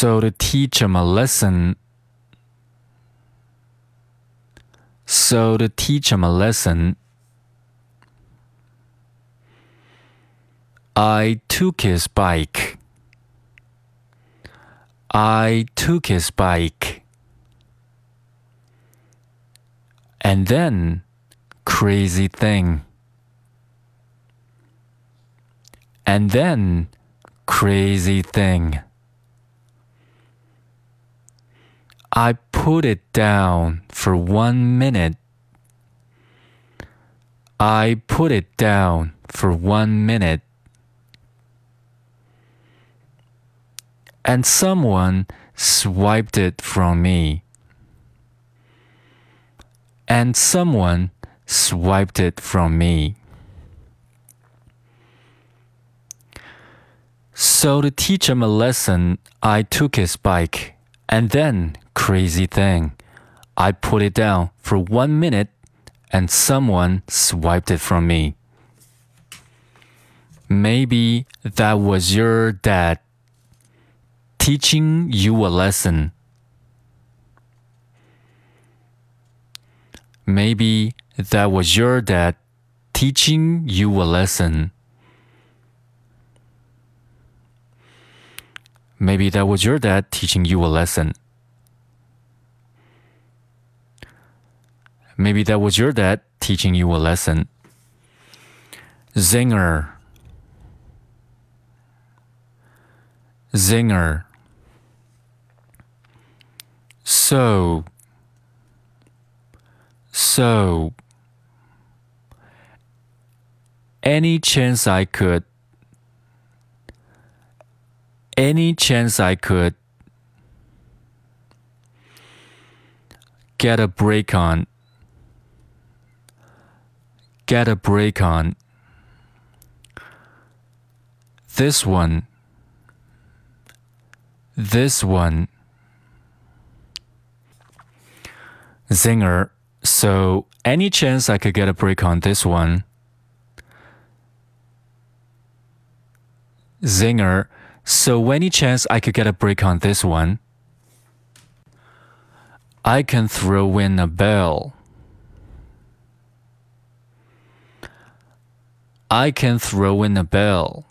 So to teach him a lesson, so to teach him a lesson, I took his bike. I took his bike. And then, crazy thing. And then, crazy thing. I put it down for one minute. I put it down for one minute. And someone swiped it from me. And someone swiped it from me. So, to teach him a lesson, I took his bike. And then, crazy thing, I put it down for one minute and someone swiped it from me. Maybe that was your dad teaching you a lesson. Maybe that was your dad teaching you a lesson. Maybe that was your dad teaching you a lesson. Maybe that was your dad teaching you a lesson. Zinger. Zinger. So. So. Any chance I could any chance I could get a break on, get a break on this one, this one. Zinger, so any chance I could get a break on this one? Zinger, so, any chance I could get a break on this one? I can throw in a bell. I can throw in a bell.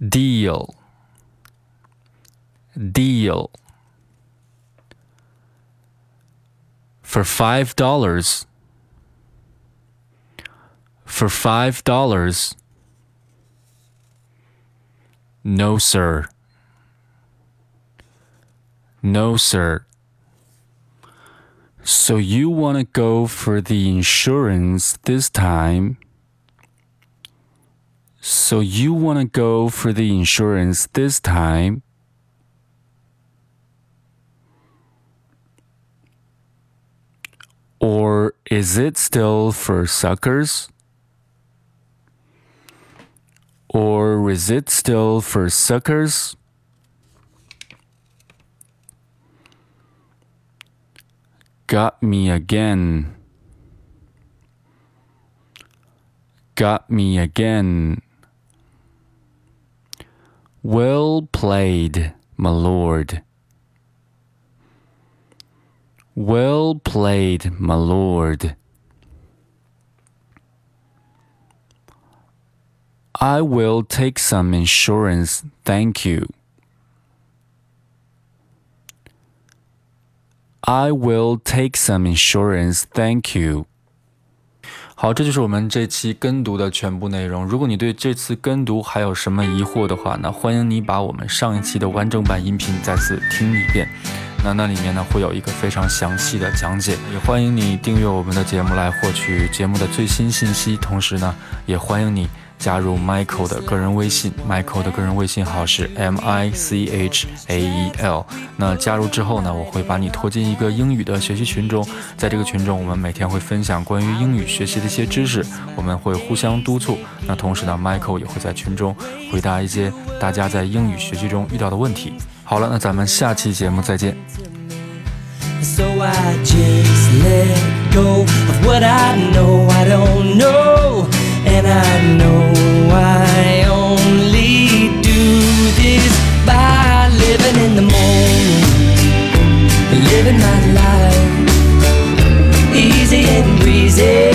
Deal. Deal. For five dollars. For five dollars. No, sir. No, sir. So you want to go for the insurance this time? So you want to go for the insurance this time? Or is it still for suckers? Or is it still for suckers? Got me again. Got me again. Well played, my lord. Well played, my lord. I will take some insurance, thank you. I will take some insurance, thank you. 好，这就是我们这期跟读的全部内容。如果你对这次跟读还有什么疑惑的话，那欢迎你把我们上一期的完整版音频再次听一遍。那那里面呢会有一个非常详细的讲解。也欢迎你订阅我们的节目来获取节目的最新信息。同时呢，也欢迎你。加入 Michael 的个人微信，Michael 的个人微信号是 M I C H A E L。那加入之后呢，我会把你拖进一个英语的学习群中，在这个群中，我们每天会分享关于英语学习的一些知识，我们会互相督促。那同时呢，Michael 也会在群中回答一些大家在英语学习中遇到的问题。好了，那咱们下期节目再见。So I just let go of what I know I don't easy.